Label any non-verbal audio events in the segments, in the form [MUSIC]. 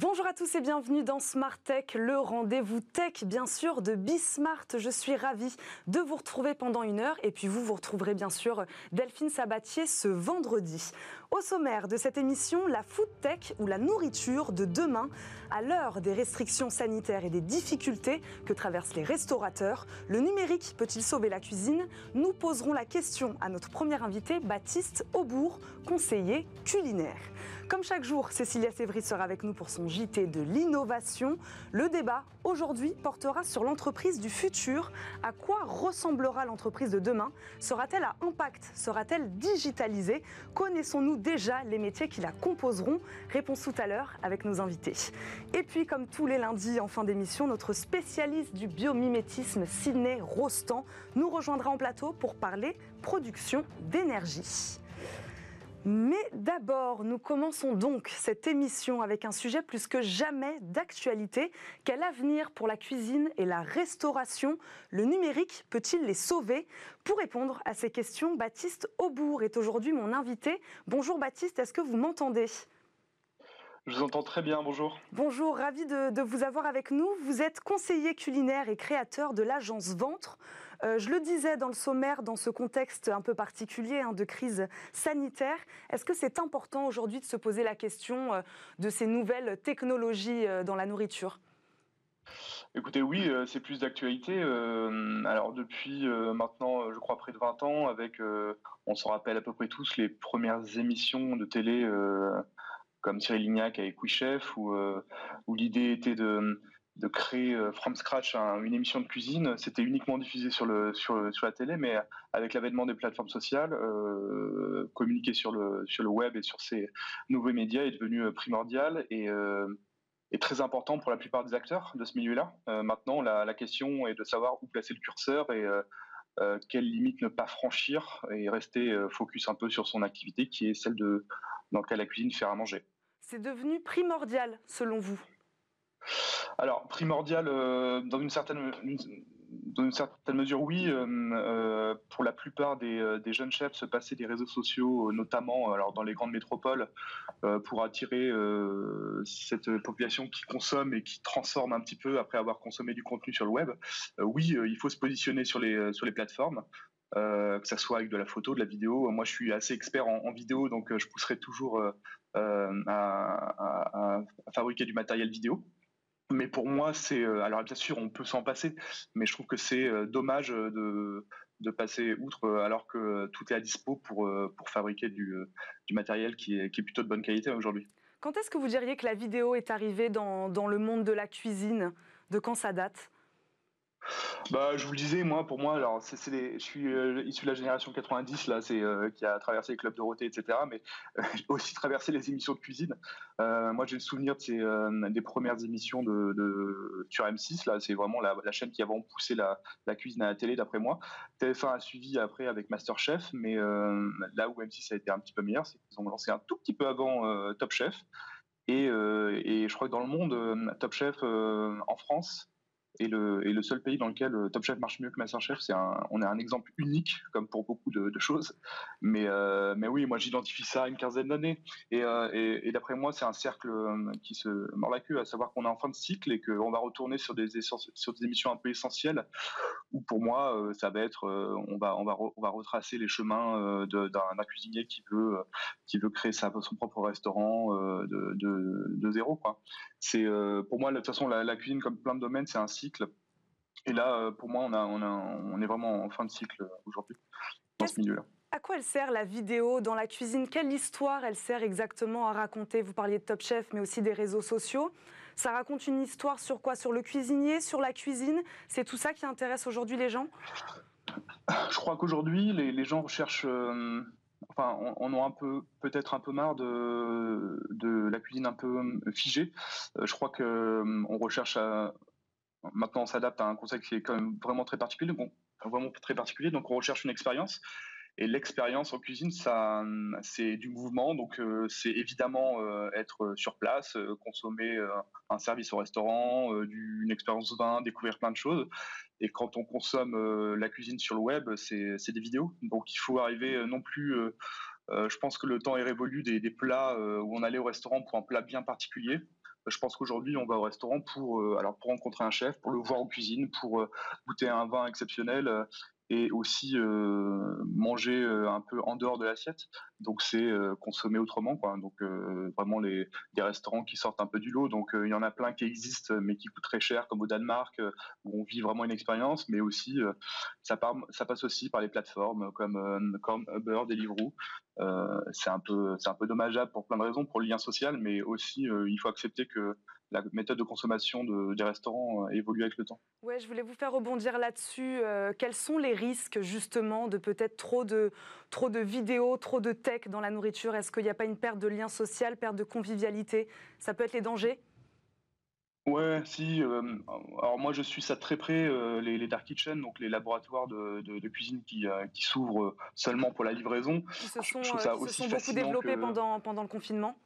Bonjour à tous et bienvenue dans Smart Tech, le rendez-vous tech bien sûr de Bismart. Je suis ravie de vous retrouver pendant une heure et puis vous vous retrouverez bien sûr Delphine Sabatier ce vendredi. Au sommaire de cette émission, la food tech ou la nourriture de demain. À l'heure des restrictions sanitaires et des difficultés que traversent les restaurateurs, le numérique peut-il sauver la cuisine? Nous poserons la question à notre premier invité, Baptiste Aubourg, conseiller culinaire. Comme chaque jour, Cécilia Sévry sera avec nous pour son JT de l'innovation. Le débat aujourd'hui portera sur l'entreprise du futur. À quoi ressemblera l'entreprise de demain? Sera-t-elle à impact? Sera-t-elle digitalisée? Connaissons-nous déjà les métiers qui la composeront? Réponse tout à l'heure avec nos invités. Et puis, comme tous les lundis en fin d'émission, notre spécialiste du biomimétisme, Sidney Rostand, nous rejoindra en plateau pour parler production d'énergie. Mais d'abord, nous commençons donc cette émission avec un sujet plus que jamais d'actualité. Quel avenir pour la cuisine et la restauration? Le numérique peut-il les sauver? Pour répondre à ces questions, Baptiste Aubourg est aujourd'hui mon invité. Bonjour Baptiste, est-ce que vous m'entendez? Je vous entends très bien, bonjour. Bonjour, ravi de, vous avoir avec nous. Vous êtes conseiller culinaire et créateur de l'agence Ventre. Euh, je le disais dans le sommaire, dans ce contexte un peu particulier hein, de crise sanitaire, est-ce que c'est important aujourd'hui de se poser la question euh, de ces nouvelles technologies euh, dans la nourriture? Écoutez, oui, c'est plus d'actualité. alors depuis maintenant, je crois près de 20 ans, avec, on s'en rappelle à peu près tous, les premières émissions de télé comme Cyril Lignac avec We Chef, où, euh, où l'idée était de, de créer euh, from scratch une émission de cuisine. C'était uniquement diffusé sur, la télé, mais avec l'avènement des plateformes sociales, euh, communiquer sur le, web et sur ces nouveaux médias est devenu primordial et, euh, très important pour la plupart des acteurs de ce milieu-là. maintenant, la, question est de savoir où placer le curseur et euh, quelles limites ne pas franchir et rester euh, focus un peu sur son activité qui est celle de, dans la cuisine, faire à manger. C'est devenu primordial selon vous? Alors, primordial, euh, dans, une certaine, mesure, oui. Euh, euh, pour la plupart des, jeunes chefs, se passer des réseaux sociaux, notamment alors dans les grandes métropoles, pour attirer cette population qui consomme et qui transforme un petit peu après avoir consommé du contenu sur le web, oui, il faut se positionner sur les, sur les plateformes. que ça soit avec de la photo, de la vidéo. Moi, je suis assez expert en, vidéo, donc je pousserai toujours à, fabriquer du matériel vidéo. Mais pour moi, c'est euh, alors bien sûr, on peut s'en passer, mais je trouve que c'est euh, dommage euh, de, de passer outre alors que tout est à dispo pour, fabriquer du, matériel qui est, plutôt de bonne qualité aujourd'hui. Quand est-ce que vous diriez que la vidéo est arrivée dans, dans le monde de la cuisine? De quand ça date? Bah, je vous le disais, moi, pour moi, alors, je suis euh, issu de la génération 90, là, euh, qui a traversé les clubs Dorothée, etc. Mais euh, j'ai [LAUGHS] aussi traversé les émissions de cuisine. moi, j'ai le souvenir des premières émissions de, de sur M6. Là, c'est vraiment la, chaîne qui a vraiment poussé la, la, cuisine à la télé, d'après moi. TF1 a suivi après avec MasterChef, mais là où M6 a été un petit peu meilleur, c'est qu'ils ont lancé un tout petit peu avant Top Chef. Et, et, je crois que dans le monde, Top Chef en France et le, seul pays dans lequel euh, Top Chef marche mieux que Masterchef, c'est un, on est un exemple unique, comme pour beaucoup de, choses. Mais, euh, mais oui, moi j'identifie ça à une quinzaine d'années. Et, euh, d'après moi, c'est un cercle qui se mord la queue, à savoir qu'on est en fin de cycle et qu'on va retourner sur des, émissions un peu essentielles, où pour moi, ça va être, on, va, on, va on va retracer les chemins d'un cuisinier qui veut, qui veut créer son propre restaurant de, zéro. Quoi. Pour moi, de toute façon, la, la cuisine, comme plein de domaines, c'est un cycle. Et là, euh, pour moi, on, a, on, a, on est vraiment en fin de cycle aujourd'hui dans ce milieu-là. À quoi elle sert la vidéo dans la cuisine? Quelle histoire elle sert exactement à raconter? Vous parliez de Top Chef, mais aussi des réseaux sociaux. Ça raconte une histoire sur quoi? Sur le cuisinier, sur la cuisine? C'est tout ça qui intéresse aujourd'hui les gens? Je crois qu'aujourd'hui, les, les, gens recherchent. Euh, enfin, on, on, a un peu, peut-être un peu marre de, de la cuisine un peu figée. Euh, je crois que on recherche à, Maintenant, on s'adapte à un concept qui est quand même vraiment très particulier, donc vraiment très particulier. Donc, on recherche une expérience. Et l'expérience en cuisine, ça, c'est du mouvement. Donc, euh, c'est évidemment euh, être sur place, euh, consommer un service au restaurant, une expérience vin, découvrir plein de choses. Et quand on consomme la cuisine sur le web, c'est des vidéos. Donc, il faut arriver non plus. je pense que le temps est révolu des plats où on allait au restaurant pour un plat bien particulier. Je pense qu'aujourd'hui, on va au restaurant pour, alors pour rencontrer un chef, pour le voir en cuisine, pour goûter un vin exceptionnel et aussi euh, manger euh, un peu en dehors de l'assiette. Donc c'est euh, consommer autrement, quoi. Donc vraiment les des restaurants qui sortent un peu du lot. Donc il y en a plein qui existent, mais qui coûtent très cher, comme au Danemark, où on vit vraiment une expérience. Mais aussi ça, passe aussi par les plateformes comme comme Uber, Deliveroo. c'est un peu c'est un peu dommageable pour plein de raisons, pour le lien social, mais aussi il faut accepter que la méthode de consommation des restaurants euh, évolue avec le temps. Ouais, je voulais vous faire rebondir là-dessus. Euh, quels sont les risques justement de peut-être trop de, trop de vidéos, trop de tech dans la nourriture? Est-ce qu'il n'y a pas une perte de lien social, perte de convivialité? Ça peut être les dangers? Ouais, si. Euh, alors moi, je suis ça très près, les, dark kitchen, donc les laboratoires de, cuisine qui, qui s'ouvrent seulement pour la livraison. Ils se sont, sont beaucoup développés pendant, pendant le confinement?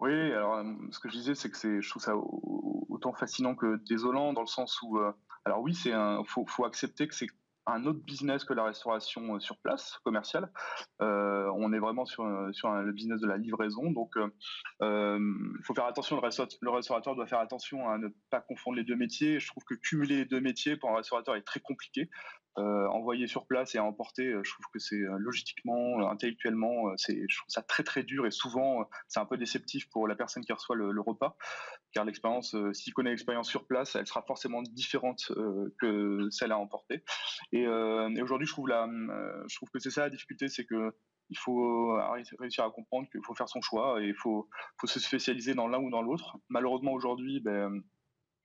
Oui, alors euh, ce que je disais, c'est que je trouve ça autant fascinant que désolant, dans le sens où, euh, alors oui, c'est un, faut, faut accepter que c'est un autre business que la restauration euh, sur place, commerciale. on est vraiment sur, sur le business de la livraison. Donc, il faut faire attention. Le, restaurateur, le restaurateur doit faire attention à ne pas confondre les deux métiers. Je trouve que cumuler les deux métiers pour un restaurateur est très compliqué. Euh, envoyer sur place et à emporter, euh, je trouve que c'est euh, logistiquement, intellectuellement, c'est, je trouve ça très très dur et souvent c'est un peu déceptif pour la personne qui reçoit le, repas, car l'expérience, s'il connaît l'expérience sur place, elle sera forcément différente que celle à emporter. Et, aujourd'hui, je trouve que c'est ça la difficulté, c'est que il faut réussir à comprendre qu'il faut faire son choix et il faut, faut se spécialiser dans l'un ou dans l'autre. Malheureusement aujourd'hui, ben,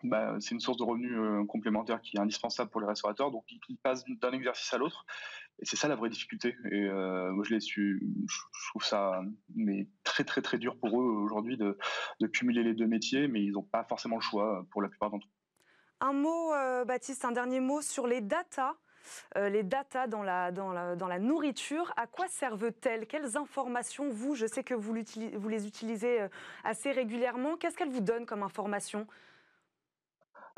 bah, c'est une source de revenus euh, complémentaire qui est indispensable pour les restaurateurs. Donc, ils, passent d'un exercice à l'autre. Et c'est ça la vraie difficulté. Et euh, moi, je l'ai su. Je, trouve ça très, très, très dur pour eux aujourd'hui de, cumuler les deux métiers, mais ils n'ont pas forcément le choix pour la plupart d'entre eux. Un mot, euh, Baptiste, un dernier mot sur les datas. les datas dans la, nourriture, à quoi servent-elles? Quelles informations, vous, je sais que vous, les utilisez assez régulièrement, qu'est-ce qu'elles vous donnent comme informations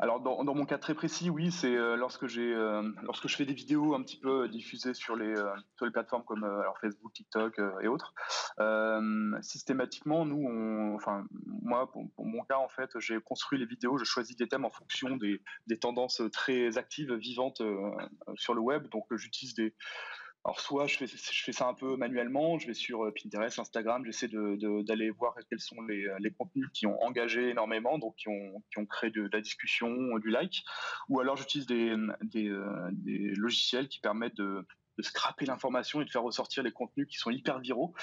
alors dans, mon cas très précis, oui, c'est euh, lorsque j'ai euh, lorsque je fais des vidéos un petit peu diffusées sur les euh, sur les plateformes comme Facebook, TikTok et autres. systématiquement, nous, enfin moi pour, mon cas en fait, j'ai construit les vidéos, je choisis des thèmes en fonction des, des tendances très actives, vivantes sur le web. Donc j'utilise des alors soit je fais, je fais ça un peu manuellement, je vais sur euh, Pinterest, Instagram, j'essaie d'aller de, voir quels sont les, euh, les, contenus qui ont engagé énormément, donc qui ont, qui ont créé de, la discussion, du like, ou alors j'utilise des, des, euh, logiciels qui permettent de, de scraper l'information et de faire ressortir les contenus qui sont hyper viraux.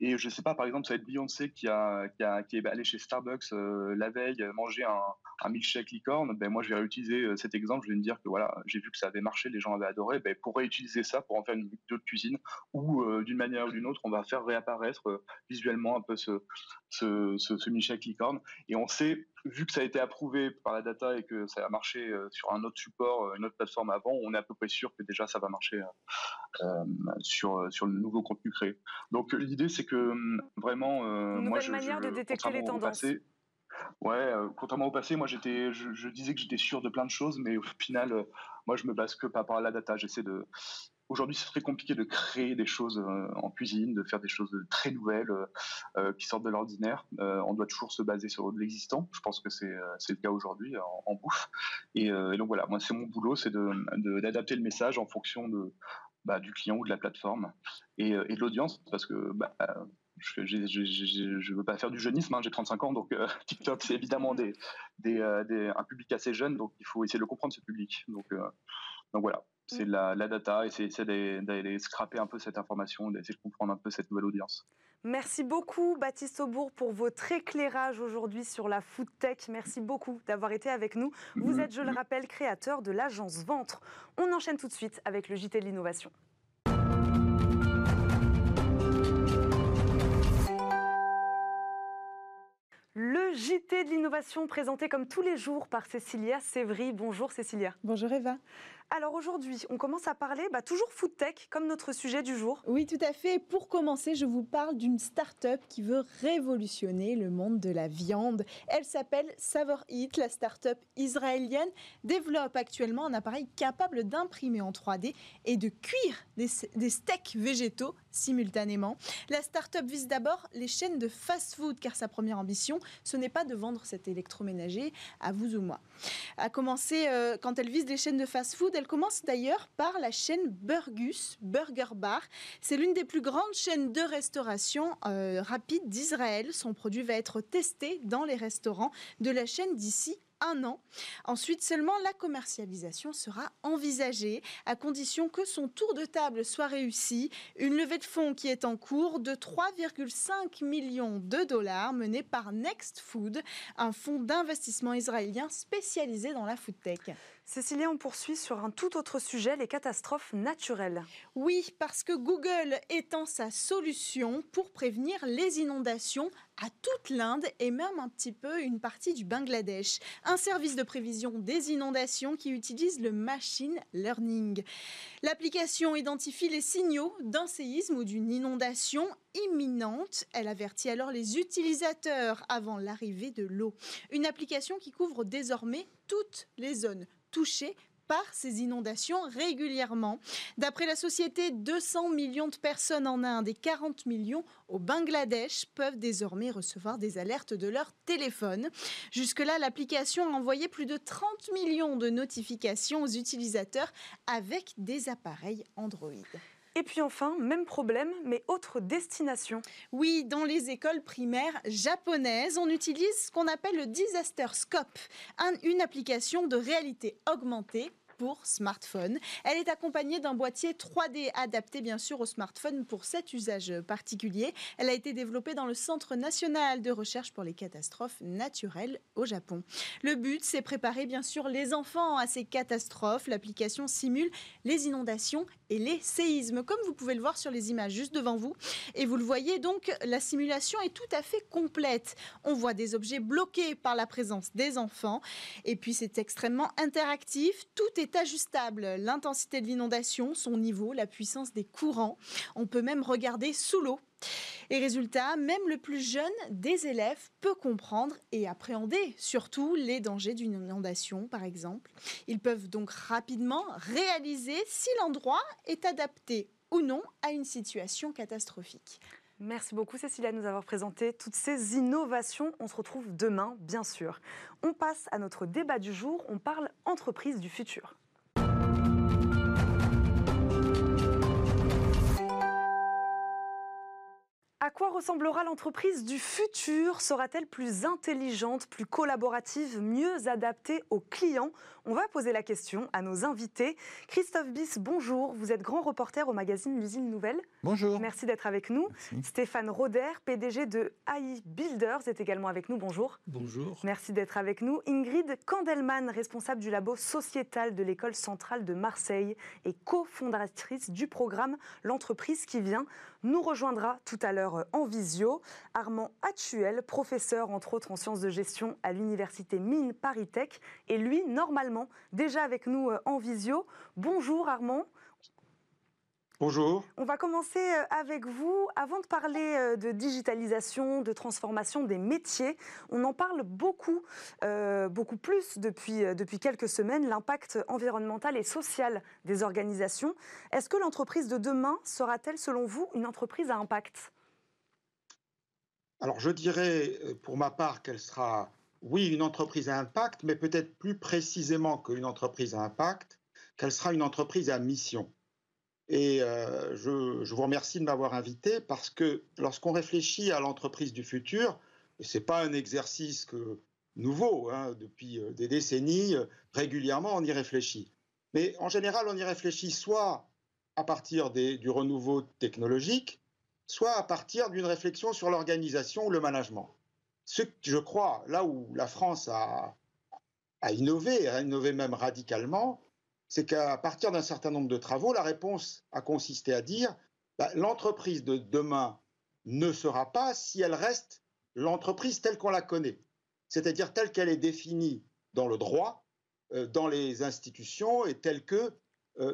Et je sais pas, par exemple, ça va être Beyoncé qui, a, qui, a, qui est allé chez Starbucks euh, la veille manger un, un milkshake licorne. Ben, moi, je vais réutiliser euh, cet exemple. Je vais me dire que voilà, j'ai vu que ça avait marché, les gens avaient adoré. Ben, pour réutiliser ça, pour en faire une vidéo de cuisine, ou euh, d'une manière ou d'une autre, on va faire réapparaître visuellement un peu ce, ce, ce, ce milkshake licorne. Et on sait vu que ça a été approuvé par la data et que ça a marché euh, sur un autre support, euh, une autre plateforme avant, on est à peu près sûr que déjà ça va marcher euh, sur, sur le nouveau contenu créé. Donc l'idée c'est que hum, vraiment, une moi je, manière de détecter les tendances. Ouais, contrairement au passé, moi j'étais, je, disais que j'étais sûr de plein de choses, mais au final, moi je me base que par rapport à la data. J'essaie de, Aujourd'hui, c'est très compliqué de créer des choses euh, en cuisine, de faire des choses très nouvelles euh, euh, qui sortent de l'ordinaire. on doit toujours se baser sur l'existant. Je pense que c'est le cas aujourd'hui en, bouffe. Et, donc voilà, moi, c'est mon boulot, c'est d'adapter le message en fonction de, bah, du client ou de la plateforme et, de l'audience, parce que bah, je ne veux pas faire du jeunisme, hein, j'ai 35 ans, donc [LAUGHS] TikTok, c'est évidemment des, des, un public assez jeune, donc il faut essayer de le comprendre, ce public. Donc, donc voilà, c'est mm. la, la, data et c'est d'aller scraper un peu cette information, d'essayer de comprendre un peu cette nouvelle audience. Merci beaucoup Baptiste Aubourg pour votre éclairage aujourd'hui sur la food tech. Merci beaucoup d'avoir été avec nous. Vous mm. êtes, je le rappelle, créateur de l'agence Ventre. On enchaîne tout de suite avec le JT de l'innovation. Le JT de l'innovation présenté comme tous les jours par Cécilia Sévry. Bonjour Cécilia. Bonjour Eva. Alors aujourd'hui, on commence à parler bah, toujours food tech comme notre sujet du jour. Oui, tout à fait. Pour commencer, je vous parle d'une start-up qui veut révolutionner le monde de la viande. Elle s'appelle Savor Eat. La start-up israélienne développe actuellement un appareil capable d'imprimer en 3D et de cuire des, steaks végétaux simultanément. La start-up vise d'abord les chaînes de fast-food car sa première ambition, ce n'est pas de vendre cet électroménager à vous ou moi. À commencer, euh, quand elle vise les chaînes de fast-food, elle commence d'ailleurs par la chaîne Burgus, Burger Bar. C'est l'une des plus grandes chaînes de restauration euh, rapide d'Israël. Son produit va être testé dans les restaurants de la chaîne d'ici un an. Ensuite, seulement la commercialisation sera envisagée à condition que son tour de table soit réussi. Une levée de fonds qui est en cours de 3,5 millions de dollars menée par Next Food, un fonds d'investissement israélien spécialisé dans la food tech. Cécilie, on poursuit sur un tout autre sujet, les catastrophes naturelles. Oui, parce que Google étend sa solution pour prévenir les inondations à toute l'Inde et même un petit peu une partie du Bangladesh. Un service de prévision des inondations qui utilise le machine learning. L'application identifie les signaux d'un séisme ou d'une inondation imminente. Elle avertit alors les utilisateurs avant l'arrivée de l'eau. Une application qui couvre désormais toutes les zones touchés par ces inondations régulièrement. D'après la société, 200 millions de personnes en Inde et 40 millions au Bangladesh peuvent désormais recevoir des alertes de leur téléphone. Jusque-là, l'application a envoyé plus de 30 millions de notifications aux utilisateurs avec des appareils Android. Et puis enfin, même problème, mais autre destination. Oui, dans les écoles primaires japonaises, on utilise ce qu'on appelle le Disaster Scope, une application de réalité augmentée pour smartphone. Elle est accompagnée d'un boîtier 3D adapté bien sûr au smartphone pour cet usage particulier. Elle a été développée dans le Centre national de recherche pour les catastrophes naturelles au Japon. Le but, c'est préparer bien sûr les enfants à ces catastrophes. L'application simule les inondations et les séismes, comme vous pouvez le voir sur les images juste devant vous. Et vous le voyez donc, la simulation est tout à fait complète. On voit des objets bloqués par la présence des enfants. Et puis c'est extrêmement interactif. Tout est ajustable, l'intensité de l'inondation, son niveau, la puissance des courants. On peut même regarder sous l'eau. Et résultat, même le plus jeune des élèves peut comprendre et appréhender surtout les dangers d'une inondation, par exemple. Ils peuvent donc rapidement réaliser si l'endroit est adapté ou non à une situation catastrophique. Merci beaucoup Cécilia de nous avoir présenté toutes ces innovations. On se retrouve demain, bien sûr. On passe à notre débat du jour. On parle entreprise du futur. À quoi ressemblera l'entreprise du futur? Sera-t-elle plus intelligente, plus collaborative, mieux adaptée aux clients? On va poser la question à nos invités. Christophe Bis, bonjour. Vous êtes grand reporter au magazine L'usine Nouvelle. Bonjour. Merci d'être avec nous. Stéphane Roder, PDG de AI Builders, est également avec nous. Bonjour. Bonjour. Merci d'être avec nous. Ingrid Kandelman, responsable du labo sociétal de l'École centrale de Marseille et cofondatrice du programme L'entreprise qui vient nous rejoindra tout à l'heure euh, en visio Armand Hatchuel, professeur entre autres en sciences de gestion à l'université Mines Paris Tech, et lui normalement déjà avec nous euh, en visio. Bonjour Armand. Bonjour. On va commencer euh, avec vous. Avant de parler euh, de digitalisation, de transformation des métiers, on en parle beaucoup, euh, beaucoup plus depuis, depuis quelques semaines, l'impact environnemental et social des organisations. Est-ce que l'entreprise de demain sera-t-elle, selon vous, une entreprise à impact? Alors je dirais pour ma part qu'elle sera, oui, une entreprise à impact, mais peut-être plus précisément qu'une entreprise à impact, qu'elle sera une entreprise à mission. Et euh, je, vous remercie de m'avoir invité parce que lorsqu'on réfléchit à l'entreprise du futur, ce n'est pas un exercice nouveau, hein, depuis euh, des décennies, euh, régulièrement on y réfléchit. Mais en général, on y réfléchit soit à partir du renouveau technologique, soit à partir d'une réflexion sur l'organisation ou le management. Ce que je crois, là où la France a innové, a innové même radicalement, c'est qu'à partir d'un certain nombre de travaux, la réponse a consisté à dire bah, l'entreprise de demain ne sera pas si elle reste l'entreprise telle qu'on la connaît, c'est-à-dire telle qu'elle est définie dans le droit dans les institutions et telle que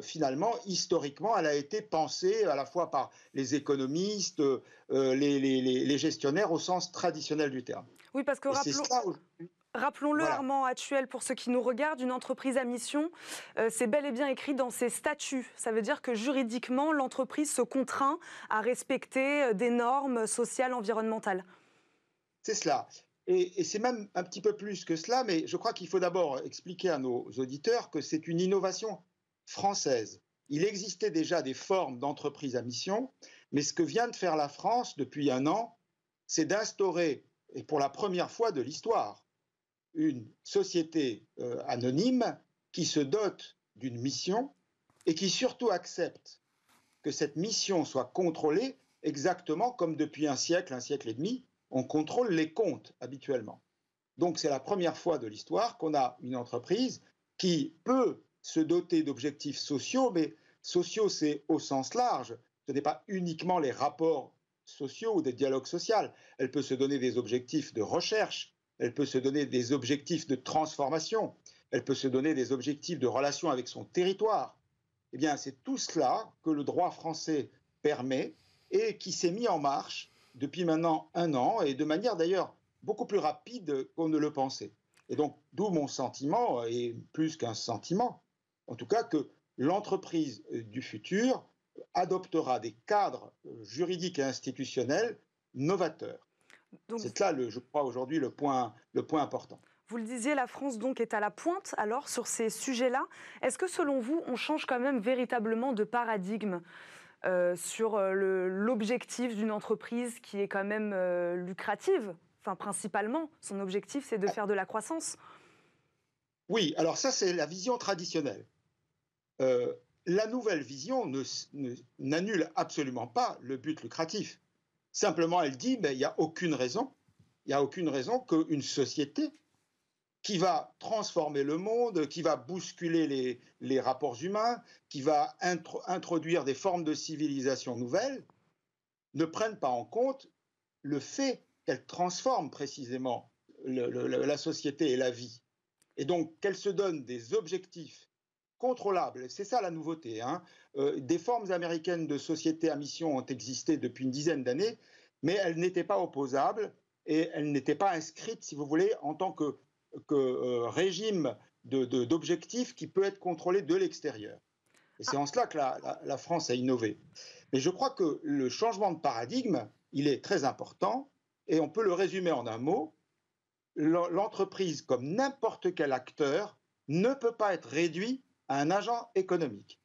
finalement, historiquement, elle a été pensée à la fois par les économistes, les, gestionnaires au sens traditionnel du terme. Oui, parce que Rappelons-le, Armand Actuel, pour ceux qui nous regardent, une entreprise à mission, euh, c'est bel et bien écrit dans ses statuts. Ça veut dire que juridiquement, l'entreprise se contraint à respecter euh, des normes sociales, environnementales. C'est cela. Et, c'est même un petit peu plus que cela, mais je crois qu'il faut d'abord expliquer à nos auditeurs que c'est une innovation française. Il existait déjà des formes d'entreprise à mission, mais ce que vient de faire la France depuis un an, c'est d'instaurer, et pour la première fois de l'histoire, une société euh, anonyme qui se dote d'une mission et qui surtout accepte que cette mission soit contrôlée exactement comme depuis un siècle, un siècle et demi, on contrôle les comptes habituellement. Donc c'est la première fois de l'histoire qu'on a une entreprise qui peut se doter d'objectifs sociaux, mais sociaux c'est au sens large, ce n'est pas uniquement les rapports sociaux ou des dialogues sociaux, elle peut se donner des objectifs de recherche, elle peut se donner des objectifs de transformation, elle peut se donner des objectifs de relation avec son territoire. Eh bien, c'est tout cela que le droit français permet et qui s'est mis en marche depuis maintenant un an et de manière d'ailleurs beaucoup plus rapide qu'on ne le pensait. Et donc, d'où mon sentiment, et plus qu'un sentiment, en tout cas que l'entreprise du futur adoptera des cadres juridiques et institutionnels novateurs. C'est là, le, je crois, aujourd'hui le point, le point important. Vous le disiez, la France donc est à la pointe alors sur ces sujets-là. Est-ce que selon vous, on change quand même véritablement de paradigme euh, sur euh, l'objectif d'une entreprise qui est quand même euh, lucrative? Enfin, principalement, son objectif, c'est de ah. faire de la croissance. Oui, alors ça, c'est la vision traditionnelle. la nouvelle vision n'annule absolument pas le but lucratif. Simplement, elle dit, ben, il n'y a aucune raison, il n'y a aucune raison qu'une société qui va transformer le monde, qui va bousculer les, rapports humains, qui va introduire des formes de civilisation nouvelles, ne prenne pas en compte le fait qu'elle transforme précisément la société et la vie. Et donc qu'elle se donne des objectifs contrôlables. C'est ça la nouveauté. Hein. Euh, des formes américaines de société à mission ont existé depuis une dizaine d'années, mais elles n'étaient pas opposables et elles n'étaient pas inscrites, si vous voulez, en tant que, euh, régime d'objectifs qui peut être contrôlé de l'extérieur. Et c'est en cela que la, France a innové. Mais je crois que le changement de paradigme, il est très important et on peut le résumer en un mot. L'entreprise, comme n'importe quel acteur, ne peut pas être réduit un agent économique.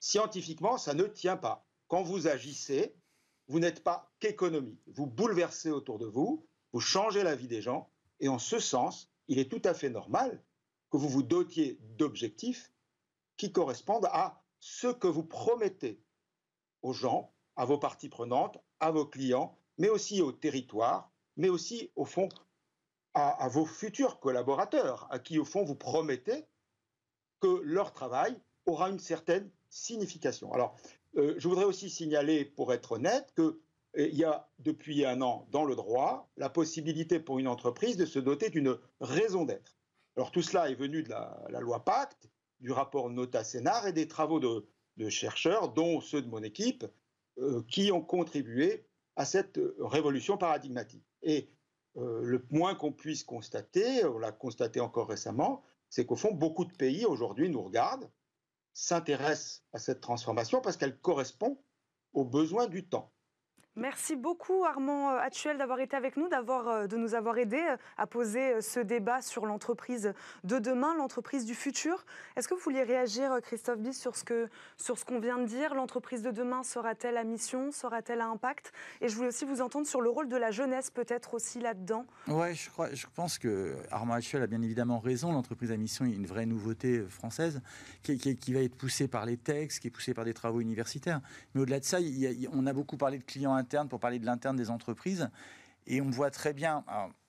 Scientifiquement, ça ne tient pas. Quand vous agissez, vous n'êtes pas qu'économie. Vous bouleversez autour de vous, vous changez la vie des gens, et en ce sens, il est tout à fait normal que vous vous dotiez d'objectifs qui correspondent à ce que vous promettez aux gens, à vos parties prenantes, à vos clients, mais aussi au territoire, mais aussi, au fond, à vos futurs collaborateurs, à qui, au fond, vous promettez que leur travail aura une certaine signification. Alors, euh, je voudrais aussi signaler, pour être honnête, qu'il euh, y a depuis un an dans le droit la possibilité pour une entreprise de se doter d'une raison d'être. Alors tout cela est venu de la, loi Pacte, du rapport Nota Sénar et des travaux de, chercheurs, dont ceux de mon équipe, euh, qui ont contribué à cette révolution paradigmatique. Et le moins qu'on puisse constater, on l'a constaté encore récemment, c'est qu'au fond, beaucoup de pays aujourd'hui nous regardent, s'intéressent à cette transformation parce qu'elle correspond aux besoins du temps. Merci beaucoup Armand euh, Actuel d'avoir été avec nous, d'avoir, euh, de nous avoir aidé euh, à poser ce débat sur l'entreprise de demain, l'entreprise du futur. Est-ce que vous vouliez réagir, Christophe Bis, sur ce, que, sur ce qu'on vient de dire? L'entreprise de demain sera-t-elle à mission? Sera-t-elle à impact? Et je voulais aussi vous entendre sur le rôle de la jeunesse peut-être aussi là-dedans. Oui, je, pense que Armand Actuel a bien évidemment raison. L'entreprise à mission est une vraie nouveauté française qui, va être poussée par les textes, qui est poussée par des travaux universitaires. Mais au-delà de ça, on a beaucoup parlé de clients pour parler de l'interne des entreprises. Et on voit très bien,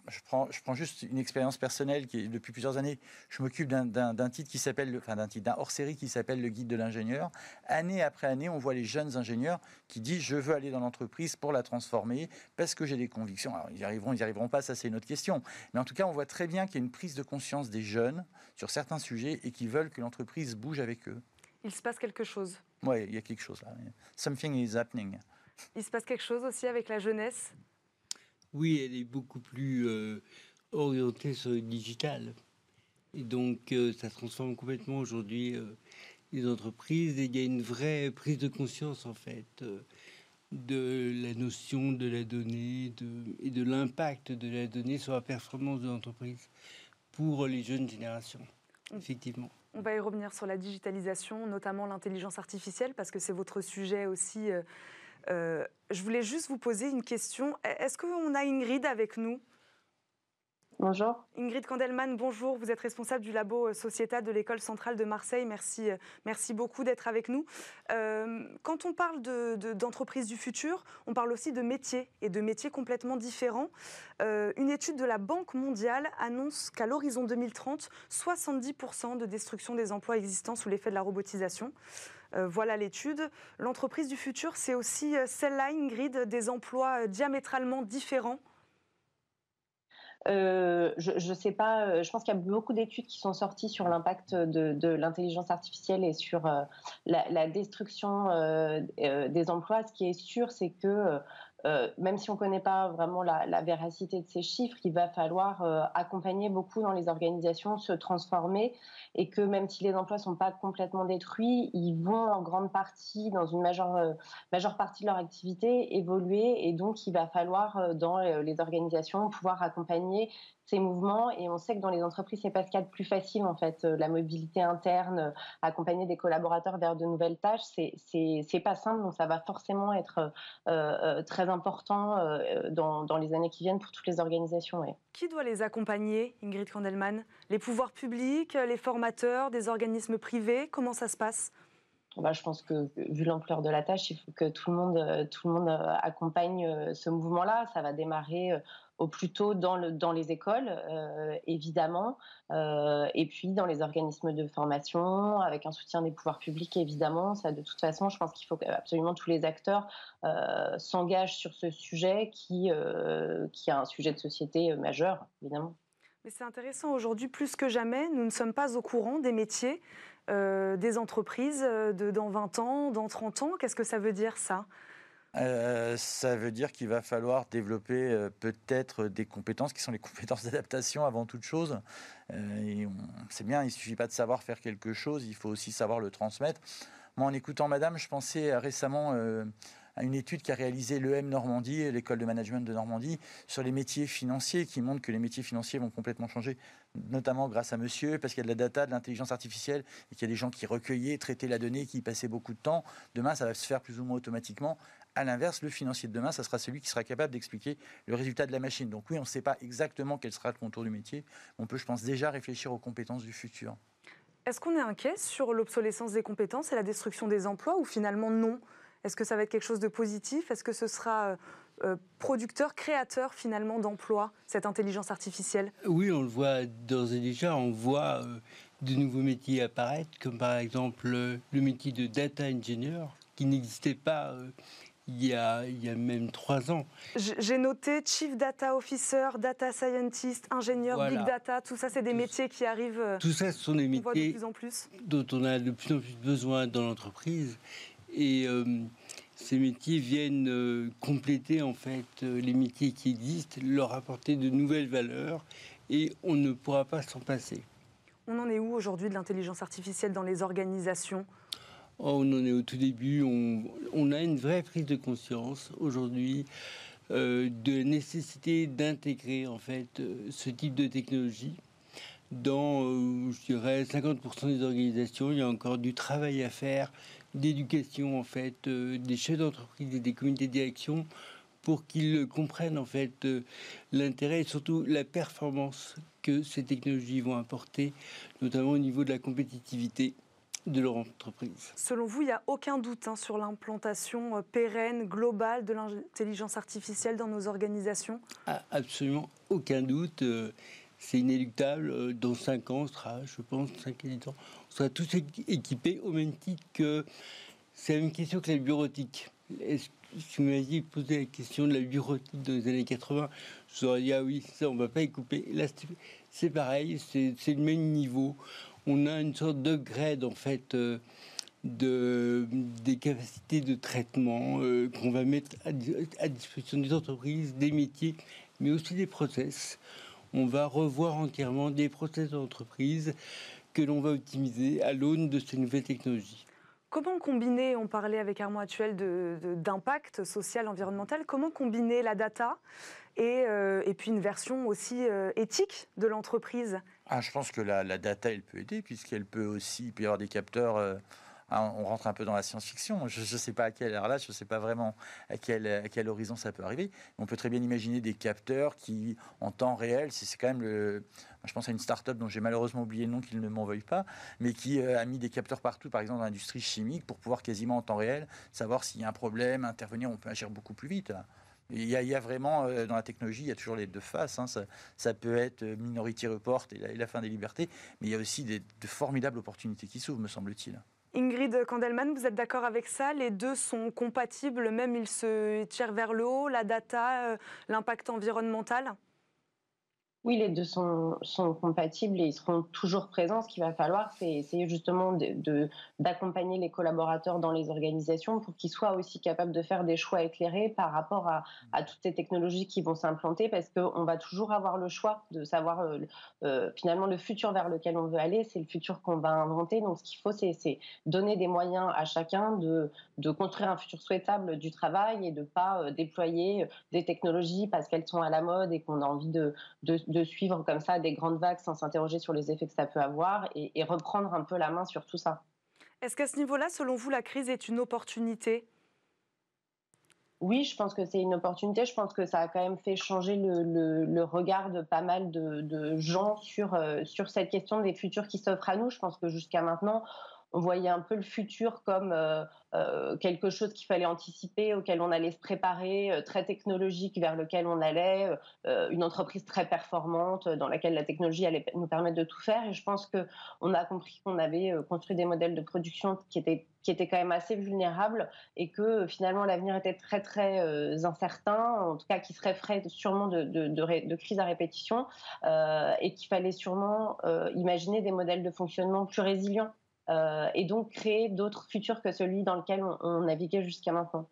je prends, je prends juste une expérience personnelle qui est depuis plusieurs années. Je m'occupe d'un titre qui s'appelle, enfin d'un titre, d'un hors-série qui s'appelle le guide de l'ingénieur. Année après année, on voit les jeunes ingénieurs qui disent je veux aller dans l'entreprise pour la transformer parce que j'ai des convictions. Alors, ils y arriveront, ils n'y arriveront pas, ça c'est une autre question. Mais en tout cas, on voit très bien qu'il y a une prise de conscience des jeunes sur certains sujets et qui veulent que l'entreprise bouge avec eux. Il se passe quelque chose. Oui, il y a quelque chose là. Something is happening. Il se passe quelque chose aussi avec la jeunesse? Oui, elle est beaucoup plus euh, orientée sur le digital. Et donc, euh, ça transforme complètement aujourd'hui euh, les entreprises. Et il y a une vraie prise de conscience, en fait, de la notion de la donnée et de l'impact de la donnée sur la performance de l'entreprise pour les jeunes générations, effectivement. On va y revenir sur la digitalisation, notamment l'intelligence artificielle, parce que c'est votre sujet aussi euh, je voulais juste vous poser une question. E-, est-ce qu'on a Ingrid avec nous? Bonjour. Ingrid Kandelman, bonjour. Vous êtes responsable du labo euh, Sociétat de l'École centrale de Marseille. Merci, euh, merci beaucoup d'être avec nous. quand on parle d'entreprises du futur, on parle aussi de métiers et de métiers complètement différents. une étude de la Banque mondiale annonce qu'à l'horizon 2030, 70% de destruction des emplois existants sous l'effet de la robotisation. Euh, voilà l'étude. L'entreprise du futur, c'est aussi euh, celle-là, Ingrid, des emplois euh, diamétralement différents je ne sais pas, je pense qu'il y a beaucoup d'études qui sont sorties sur l'impact de, l'intelligence artificielle et sur la, destruction des emplois. Ce qui est sûr, c'est que euh, même si on ne connaît pas vraiment la, véracité de ces chiffres, il va falloir euh, accompagner beaucoup dans les organisations, se transformer, et que même si les emplois ne sont pas complètement détruits, ils vont en grande partie, dans une majeure, euh, majeure partie de leur activité, évoluer, et donc il va falloir dans les organisations pouvoir accompagner ces mouvements. Et on sait que dans les entreprises, c'est pas ce qu'il y a de plus facile en fait. Euh, la mobilité interne, euh, accompagner des collaborateurs vers de nouvelles tâches, c'est pas simple. Donc ça va forcément être euh, très important dans, dans, les années qui viennent pour toutes les organisations. Qui doit les accompagner, Ingrid Kandelman? Les pouvoirs publics, les formateurs, des organismes privés? Comment ça se passe? Bah, je pense que vu l'ampleur de la tâche, il faut que tout le monde, tout le monde accompagne ce mouvement-là. Ça va démarrer au plus tôt dans, le, dans les écoles, euh, évidemment, euh, et puis dans les organismes de formation, avec un soutien des pouvoirs publics, évidemment. De toute façon, je pense qu'il faut que absolument tous les acteurs euh, s'engagent sur ce sujet qui, qui est un sujet de société majeur, évidemment. Mais c'est intéressant, aujourd'hui, plus que jamais, nous ne sommes pas au courant des métiers, des entreprises de, dans 20 ans, dans 30 ans? Qu'est-ce que ça veut dire, ça? Euh, ça veut dire qu'il va falloir développer euh, peut-être des compétences qui sont les compétences [LAUGHS] d'adaptation avant toute chose. Euh, c'est bien, il ne suffit pas de savoir faire quelque chose, il faut aussi savoir le transmettre. Moi, en écoutant Madame, je pensais récemment une étude qu'a réalisée l'EM Normandie, l'école de management de Normandie, sur les métiers financiers, qui montre que les métiers financiers vont complètement changer, notamment grâce à Monsieur, parce qu'il y a de la data, de l'intelligence artificielle, et qu'il y a des gens qui recueillaient, traitaient la donnée, qui y passaient beaucoup de temps. Demain, ça va se faire plus ou moins automatiquement. À l'inverse, le financier de demain, ça sera celui qui sera capable d'expliquer le résultat de la machine. Donc oui, on ne sait pas exactement quel sera le contour du métier, on peut, je pense, déjà réfléchir aux compétences du futur. Est-ce qu'on est inquiet sur l'obsolescence des compétences et la destruction des emplois ou finalement non? Est-ce que ça va être quelque chose de positif? Est-ce que ce sera euh, euh, producteur, créateur finalement d'emplois, cette intelligence artificielle? Oui, on le voit d'ores et déjà. On voit euh, de nouveaux métiers apparaître, comme par exemple le métier de data engineer qui n'existait pas il y, a, il y a même trois ans. J'ai noté Chief Data Officer, Data Scientist, ingénieur Big Data, tout ça, c'est des métiers qui arrivent. Tout ça, ce sont des métiers plus en plus. dont on a de plus en plus besoin dans l'entreprise. Et euh, ces métiers viennent euh, compléter en fait les métiers qui existent, leur apporter de nouvelles valeurs, et on ne pourra pas s'en passer. On en est où aujourd'hui de l'intelligence artificielle dans les organisations? Oh, on en est au tout début. On, a une vraie prise de conscience aujourd'hui euh, de la nécessité d'intégrer en fait euh, ce type de technologie dans, euh, je dirais, 50% des organisations. Il y a encore du travail à faire, d'éducation en fait des chefs d'entreprise et des comités de direction pour qu'ils comprennent en fait l'intérêt et surtout la performance que ces technologies vont apporter, notamment au niveau de la compétitivité de leur entreprise. Selon vous, il n'y a aucun doute hein, sur l'implantation euh, pérenne, globale de l'intelligence artificielle dans nos organisations? Ah, Absolument aucun doute. Euh, c'est inéluctable. Euh, dans 5 ans, on sera, je pense, 5 ans, on sera tous équipés au même titre que. C'est la même question que la bureautique. Est-ce si vous m'aviez posé la question de la bureautique dans les années 80, je vous aurais dit ah oui, ça on va pas y couper. Là c'est pareil, c'est le même niveau. On a une sorte d'upgrade en fait euh, de, des capacités de traitement euh, qu'on va mettre à, disposition des entreprises, des métiers, mais aussi des process. On va revoir entièrement des process d'entreprise que l'on va optimiser à l'aune de ces nouvelles technologies. Comment combiner, on parlait avec Armand Actuel d'impact social, environnemental, comment combiner la data et, euh, et puis une version aussi euh, éthique de l'entreprise? Ah, Je pense que la, data, elle peut aider, puisqu'elle peut aussi, il peut y avoir des capteurs... Euh, ah, on rentre un peu dans la science-fiction. Je ne sais pas à quelle heure là, je ne sais pas vraiment à quel, horizon ça peut arriver. On peut très bien imaginer des capteurs qui, en temps réel, c'est quand même le. Je pense à une start-up dont j'ai malheureusement oublié le nom, qu'ils ne m'en veuillent pas, mais qui euh, a mis des capteurs partout, par exemple dans l'industrie chimique, pour pouvoir quasiment en temps réel savoir s'il y a un problème, intervenir, on peut agir beaucoup plus vite. Il y, a, vraiment, euh, dans la technologie, il y a toujours les deux faces. Hein. Ça, peut être Minority Report et la, fin des libertés, mais il y a aussi de formidables opportunités qui s'ouvrent, me semble-t-il. Ingrid Kandelman, vous êtes d'accord avec ça? Les deux sont compatibles, même ils se tirent vers le haut, la data, euh, l'impact environnemental? Oui, les deux sont, compatibles et ils seront toujours présents. Ce qu'il va falloir, c'est essayer justement d'accompagner de, les collaborateurs dans les organisations pour qu'ils soient aussi capables de faire des choix éclairés par rapport à, toutes ces technologies qui vont s'implanter parce qu'on va toujours avoir le choix de savoir euh, euh, finalement le futur vers lequel on veut aller, c'est le futur qu'on va inventer. Donc ce qu'il faut, c'est donner des moyens à chacun de, construire un futur souhaitable du travail et de ne pas euh, déployer des technologies parce qu'elles sont à la mode et qu'on a envie de de suivre comme ça des grandes vagues sans s'interroger sur les effets que ça peut avoir et, reprendre un peu la main sur tout ça. Est-ce qu'à ce niveau-là, selon vous, la crise est une opportunité? Oui, je pense que c'est une opportunité. Je pense que ça a quand même fait changer le, regard de pas mal de, gens sur, euh, sur cette question des futurs qui s'offrent à nous. Je pense que jusqu'à maintenant, on voyait un peu le futur comme euh, euh, quelque chose qu'il fallait anticiper, auquel on allait se préparer, euh, très technologique vers lequel on allait, une entreprise très performante dans laquelle la technologie allait nous permettre de tout faire. Et je pense que on a compris qu'on avait construit des modèles de production qui étaient qui étaient quand même assez vulnérables et que finalement l'avenir était très très incertain, en tout cas qui serait frais sûrement de, de, de, de crise à répétition et qu'il fallait sûrement imaginer des modèles de fonctionnement plus résilients et donc créer d'autres futurs que celui dans lequel on, naviguait jusqu'à maintenant.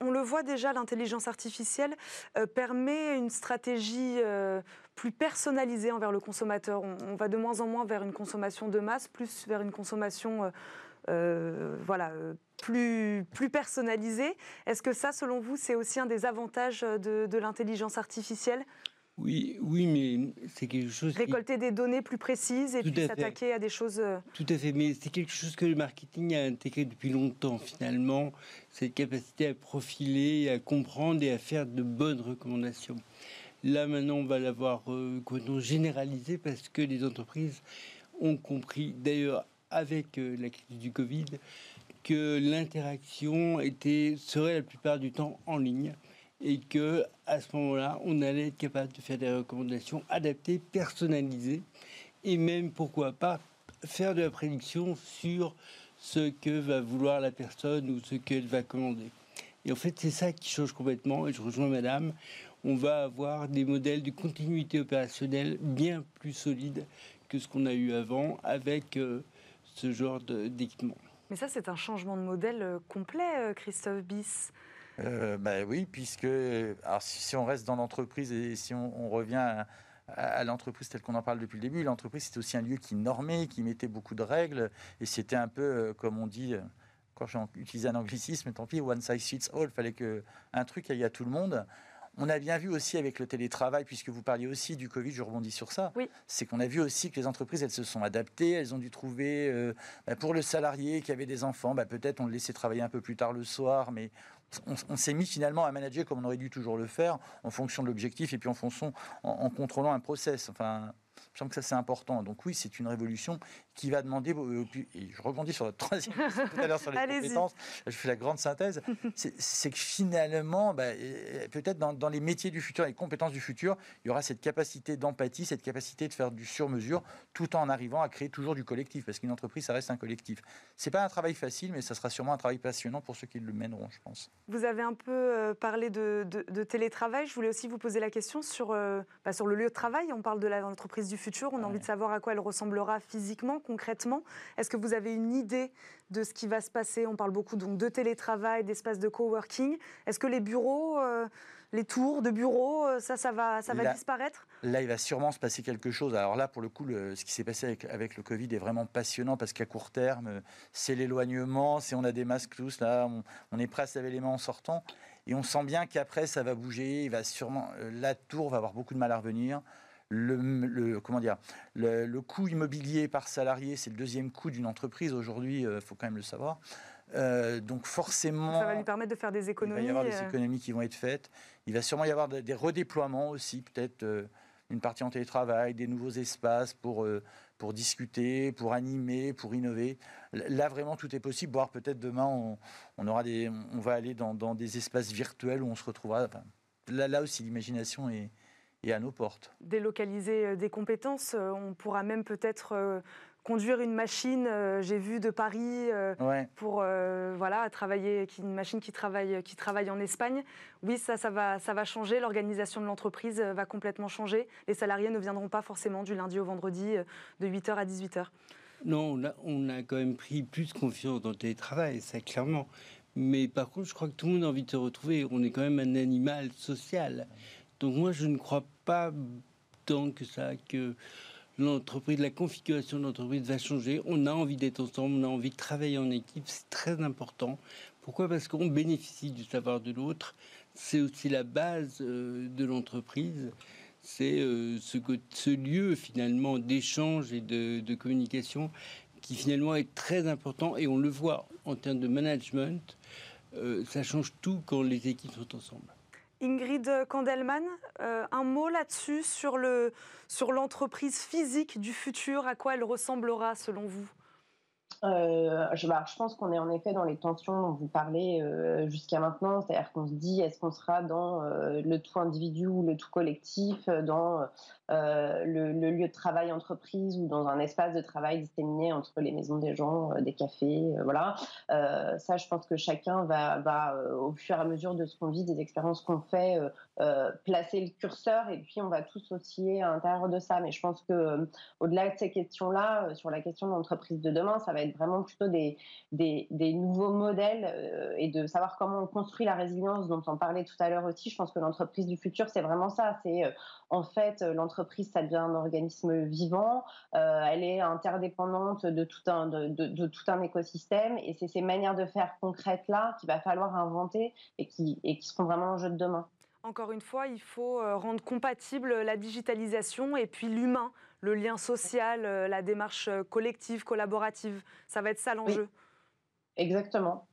On, le voit déjà, l'intelligence artificielle euh, permet une stratégie euh, plus personnalisée envers le consommateur. On, va de moins en moins vers une consommation de masse, plus vers une consommation voilà, plus, plus personnalisée. Est-ce que ça, selon vous, c'est aussi un des avantages de l'intelligence artificielle? Oui, oui, mais c'est quelque chose. Récolter des données plus précises et puis s'attaquer à des choses. Euh, Tout à fait, mais c'est quelque chose que le marketing a intégré depuis longtemps finalement, cette capacité à profiler, à comprendre et à faire de bonnes recommandations. Là maintenant, on va l'avoir euh, généralisé parce que les entreprises ont compris, d'ailleurs avec euh, la crise du Covid, que l'interaction était serait la plupart du temps en ligne et que à ce moment-là, on allait être capable de faire des recommandations adaptées, personnalisées, et même pourquoi pas faire de la prédiction sur ce que va vouloir la personne ou ce qu'elle va commander. Et en fait, c'est ça qui change complètement. Et je rejoins Madame. On va avoir des modèles de continuité opérationnelle bien plus solides que ce qu'on a eu avant avec euh, ce genre d'équipement. Mais ça, c'est un changement de modèle euh, complet, euh, Christophe Biss. Euh, bah oui, puisque alors si, on reste dans l'entreprise et si on, revient à, l'entreprise telle qu'on en parle depuis le début, l'entreprise c'était aussi un lieu qui normait, qui mettait beaucoup de règles et c'était un peu euh, comme on dit. Euh, quand j'ai utilisé un anglicisme, tant pis, one size fits all, il fallait que un truc aille à tout le monde. On a bien vu aussi avec le télétravail, puisque vous parliez aussi du Covid, je rebondis sur ça, oui. c'est qu'on a vu aussi que les entreprises, elles se sont adaptées, elles ont dû trouver, bah, pour le salarié qui avait des enfants, bah, peut-être on le laissait travailler un peu plus tard le soir, mais on, s'est mis finalement à manager comme on aurait dû toujours le faire, en fonction de l'objectif et puis en fonction, en, contrôlant un process. Enfin, me semble que ça c'est important. Donc oui, c'est une révolution qui va demander, et je rebondis sur la troisième [LAUGHS] tout à l'heure sur les compétences, je fais la grande synthèse, c'est que finalement, bah, peut-être dans, dans, les métiers du futur, les compétences du futur, il y aura cette capacité d'empathie, cette capacité de faire du sur-mesure, tout en arrivant à créer toujours du collectif, parce qu'une entreprise, ça reste un collectif. C'est pas un travail facile, mais ça sera sûrement un travail passionnant pour ceux qui le mèneront, je pense. Vous avez un peu euh, parlé de, télétravail. Je voulais aussi vous poser la question sur, euh, bah, sur le lieu de travail. On parle de l'entreprise du futur. On a envie de savoir à quoi elle ressemblera physiquement, concrètement. Est-ce que vous avez une idée de ce qui va se passer? On parle beaucoup donc de télétravail, d'espace de coworking. Est-ce que les bureaux, euh, les tours de bureaux, ça, ça va, ça va disparaître? Là, il va sûrement se passer quelque chose. Alors là, pour le coup, ce qui s'est passé avec, le Covid est vraiment passionnant parce qu'à court terme, c'est l'éloignement, c'est on a des masques tous, là, on, est prêt à se laver les mains en sortant. Et on sent bien qu'après, ça va bouger. Il va sûrement, euh, la tour va avoir beaucoup de mal à revenir. Le, comment dire, le, coût immobilier par salarié, c'est le deuxième coût d'une entreprise aujourd'hui, il euh, faut quand même le savoir. Euh, donc forcément, ça va lui permettre de faire des économies. Il va y avoir des économies qui vont être faites. Il va sûrement y avoir des redéploiements aussi, peut-être une partie en télétravail, des nouveaux espaces pour, euh, pour discuter, pour animer, pour innover. Là, vraiment, tout est possible. Voire peut-être demain, on, on, aura des, on va aller dans, dans, des espaces virtuels où on se retrouvera. là, là aussi, l'imagination est, est, à nos portes. Délocaliser euh, des compétences, euh, on pourra même peut-être conduire une machine, euh, j'ai vu de Paris euh, pour euh, voilà travailler, une machine qui travaille qui travaille en Espagne. Oui, ça ça va ça va changer. L'organisation de l'entreprise va complètement changer. Les salariés ne viendront pas forcément du lundi au vendredi de 8h à 18h. Non, on a, on a quand même pris plus confiance dans le télétravail, ça clairement. Mais par contre, je crois que tout le monde a envie de se retrouver. On est quand même un animal social. Donc moi, je ne crois pas tant que ça que l'entreprise, la configuration de l'entreprise va changer. On a envie d'être ensemble, on a envie de travailler en équipe, c'est très important. Pourquoi? Parce qu'on bénéficie du savoir de l'autre. C'est aussi la base euh, de l'entreprise. C'est euh, ce, lieu finalement d'échange et de, communication qui finalement est très important et on le voit en termes de management. Euh, ça change tout quand les équipes sont ensemble. Ingrid Kandelman, euh, un mot là-dessus sur l'entreprise physique du futur, à quoi elle ressemblera selon vous? Euh, je, bah, je, pense qu'on est en effet dans les tensions dont vous parlez euh, jusqu'à maintenant, c'est-à-dire qu'on se dit est-ce qu'on sera dans le tout individu ou le tout collectif, dans euh, le, lieu de travail entreprise ou dans un espace de travail disséminé entre les maisons des gens, euh, des cafés, euh, voilà. ça, je pense que chacun va, au fur et à mesure de ce qu'on vit, des expériences qu'on fait, placer le curseur et puis on va tous osciller à l'intérieur de ça. Mais je pense que au-delà de ces questions-là, sur la question de l'entreprise de demain, ça va être vraiment plutôt des, des, des nouveaux modèles et de savoir comment on construit la résilience dont on parlait tout à l'heure aussi. Je pense que l'entreprise du futur, c'est vraiment ça. C'est en fait l'entreprise l'entreprise, ça devient un organisme vivant, euh, elle est interdépendante de tout, un, de, tout un écosystème, et c'est ces manières de faire concrètes-là qu'il va falloir inventer et qui, et qui seront vraiment en jeu de demain. Encore une fois, il faut euh, rendre compatible la digitalisation et puis l'humain, le lien social, euh, la démarche collective, collaborative. Ça va être ça l'enjeu. Exactement.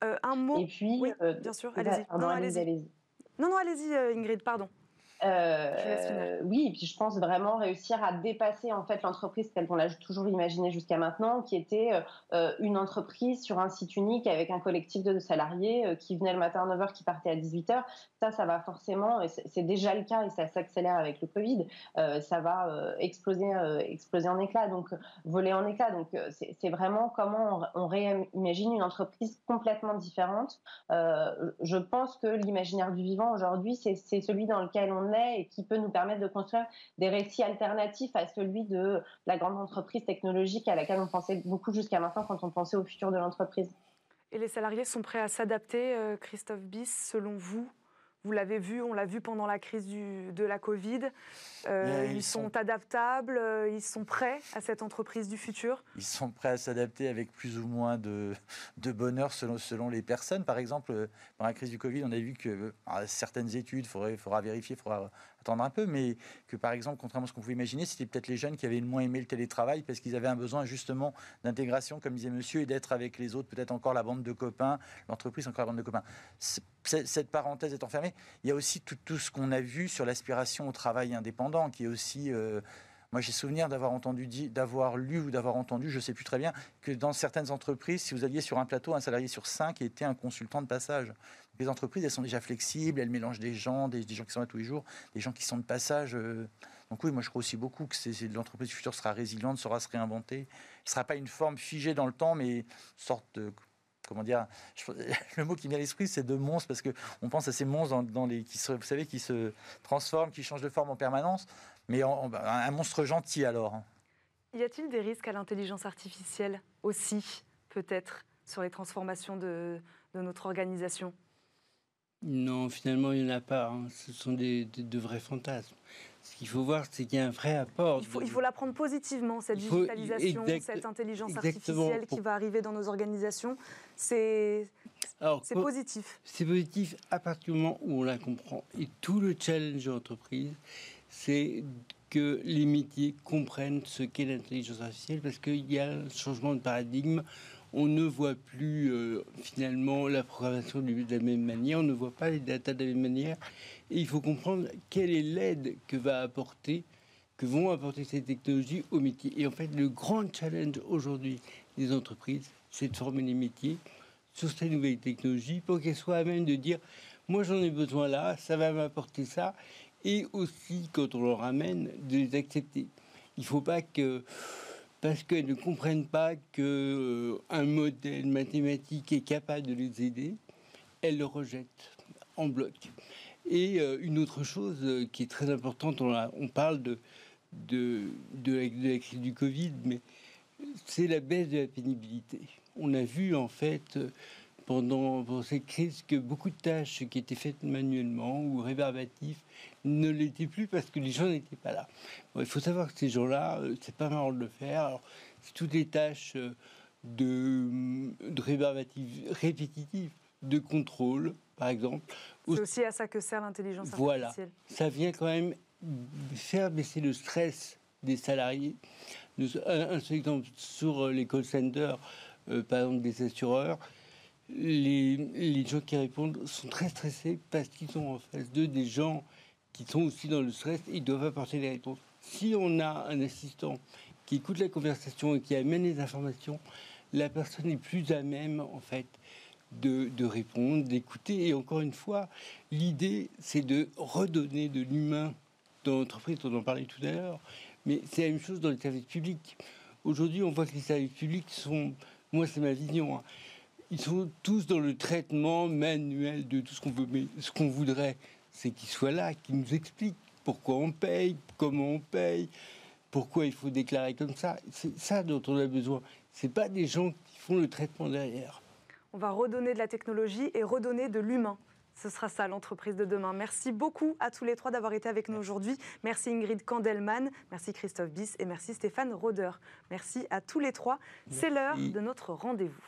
un mot. Et puis, oui, bien sûr, allez-y. Non, allez-y. non, non, allez-y, Ingrid, pardon. Euh, oui, et puis je pense vraiment réussir à dépasser en fait l'entreprise telle qu'on l'a toujours imaginé jusqu'à maintenant, qui était euh, euh, une entreprise sur un site unique avec un collectif de salariés qui venaient le matin à 9h, qui partaient à 18h. Ça, ça va forcément, et c'est déjà le cas et ça s'accélère avec le Covid, ça va exploser, exploser en éclats, donc voler en éclats. Donc c'est vraiment comment on, on réimagine une entreprise complètement différente. je pense que l'imaginaire du vivant aujourd'hui, c'est celui dans lequel on et qui peut nous permettre de construire des récits alternatifs à celui de la grande entreprise technologique à laquelle on pensait beaucoup jusqu'à maintenant quand on pensait au futur de l'entreprise. Et les salariés sont prêts à s'adapter, euh, Christophe Biss, selon vous? Vous l'avez vu, on l'a vu pendant la crise du, de la Covid. Euh, ils, sont, adaptables, euh, ils sont prêts à cette entreprise du futur? Ils sont prêts à s'adapter avec plus ou moins de, de, bonheur selon, selon les personnes. Par exemple, euh, pendant la crise du Covid, on a vu que certaines études, il faudra, faudra vérifier, il faudra attendre un peu, mais que par exemple, contrairement à ce qu'on pouvait imaginer, c'était peut-être les jeunes qui avaient le moins aimé le télétravail parce qu'ils avaient un besoin justement d'intégration, comme disait monsieur, et d'être avec les autres, peut-être encore la bande de copains, l'entreprise encore la bande de copains. Cette parenthèse étant fermée, il y a aussi tout, ce qu'on a vu sur l'aspiration au travail indépendant, qui est aussi... Euh, Moi, j'ai souvenir d'avoir entendu, d'avoir lu ou d'avoir entendu, je ne sais plus très bien, que dans certaines entreprises, si vous aviez sur un plateau un salarié sur cinq était un consultant de passage. Les entreprises, elles sont déjà flexibles, elles mélangent des gens, des, gens qui sont là tous les jours, des gens qui sont de passage. Euh. Donc oui, moi je crois aussi beaucoup que l'entreprise du futur sera résiliente, saura se réinventer. Il ne sera pas une forme figée dans le temps, mais sorte de comment dire, [LAUGHS] le mot qui vient à l'esprit, c'est de monstres, parce qu'on pense à ces monstres dans, les, qui se, vous savez, qui se transforment, qui changent de forme en permanence, mais un monstre gentil alors. Y a-t-il des risques à l'intelligence artificielle aussi, peut-être, sur les transformations de, notre organisation? Non, finalement, il n'y en a pas. Hein. Ce sont des, de vrais fantasmes. Ce qu'il faut voir, c'est qu'il y a un vrai apport. Il faut, il faut la prendre positivement, cette digitalisation, cette intelligence artificielle qui va arriver dans nos organisations. C'est positif. C'est positif à partir du moment où on la comprend. Et tout le challenge de l'entreprise, c'est que les métiers comprennent ce qu'est l'intelligence artificielle parce qu'il y a un changement de paradigme. On ne voit plus euh, finalement la programmation de la même manière, on ne voit pas les datas de la même manière. Et il faut comprendre quelle est l'aide que va apporter, que vont apporter ces technologies aux métiers. Et en fait, le grand challenge aujourd'hui des entreprises, c'est de former les métiers sur ces nouvelles technologies pour qu'elles soient à même de dire moi j'en ai besoin là, ça va m'apporter ça, et aussi quand on leur amène de les accepter. Il ne faut pas que parce qu'elles ne comprennent pas qu'un euh, un modèle mathématique est capable de les aider, elles le rejettent en bloc. Et euh, une autre chose euh, qui est très importante, on, parle de, de, de, la, crise du Covid, mais c'est la baisse de la pénibilité. On a vu en fait pendant, cette crise que beaucoup de tâches qui étaient faites manuellement ou rébarbatives ne l'étaient plus parce que les gens n'étaient pas là. il faut savoir que ces gens-là, euh, c'est pas marrant de le faire. c'est toutes les tâches de, de rébarbatives répétitives, de contrôle, par exemple, c'est aussi à ça que sert l'intelligence artificielle. Voilà. Ça vient quand même faire baisser le stress des salariés. Un, seul exemple sur euh, les call centers, euh, par exemple des assureurs, les, les, gens qui répondent sont très stressés parce qu'ils ont en face d'eux des gens qui sont aussi dans le stress, ils doivent apporter les réponses. Si on a un assistant qui écoute la conversation et qui amène les informations, la personne est plus à même, en fait, de, répondre, d'écouter. Et encore une fois, l'idée, c'est de redonner de l'humain dans l'entreprise, on en parlait tout à l'heure, mais c'est la même chose dans les services publics. Aujourd'hui, on voit que les services publics sont, moi c'est ma vision, hein, ils sont tous dans le traitement manuel de tout ce qu'on veut. Mais ce qu'on voudrait, c'est qu'ils soient là, qu'ils nous expliquent pourquoi on paye, comment on paye, pourquoi il faut déclarer comme ça. C'est ça dont on a besoin. C'est pas des gens qui font le traitement derrière. On va redonner de la technologie et redonner de l'humain. Ce sera ça l'entreprise de demain. Merci beaucoup à tous les trois d'avoir été avec nous aujourd'hui. Merci Ingrid Kandelman, merci Christophe Bis et merci Stéphane Roder. Merci à tous les trois. C'est l'heure de notre rendez-vous.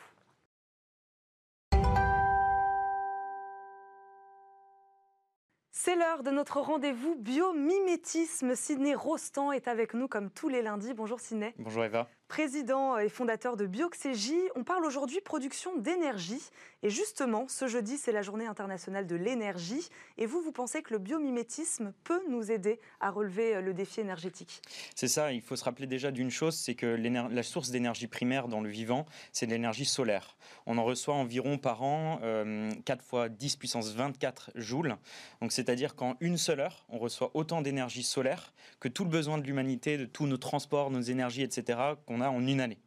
C'est l'heure de notre rendez-vous biomimétisme. Sidney Rostand est avec nous comme tous les lundis. Bonjour Sidney. Bonjour Eva président et fondateur de Bioxégie. On parle aujourd'hui production d'énergie. Et justement, ce jeudi, c'est la journée internationale de l'énergie. Et vous, vous pensez que le biomimétisme peut nous aider à relever euh, le défi énergétique? C'est ça, il faut se rappeler déjà d'une chose, c'est que la source d'énergie primaire dans le vivant, c'est l'énergie solaire. On en reçoit environ par an 4 euh, fois 10 puissance 24 joules. Donc c'est-à-dire qu'en une seule heure, on reçoit autant d'énergie solaire que tout le besoin de l'humanité, de tous nos transports, nos énergies, etc., a en une année.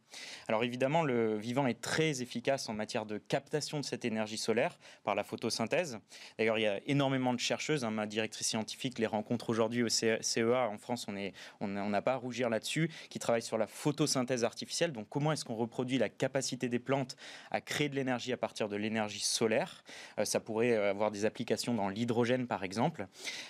Alors évidemment, le vivant est très efficace en matière de captation de cette énergie solaire par la photosynthèse. D'ailleurs, il y a énormément de chercheuses, hein, ma directrice scientifique les rencontre aujourd'hui au CEA. En France, on n'a pas à rougir là-dessus, qui travaillent sur la photosynthèse artificielle. Donc comment est-ce qu'on reproduit la capacité des plantes à créer de l'énergie à partir de l'énergie solaire? Euh, Ça pourrait avoir des applications dans l'hydrogène, par exemple.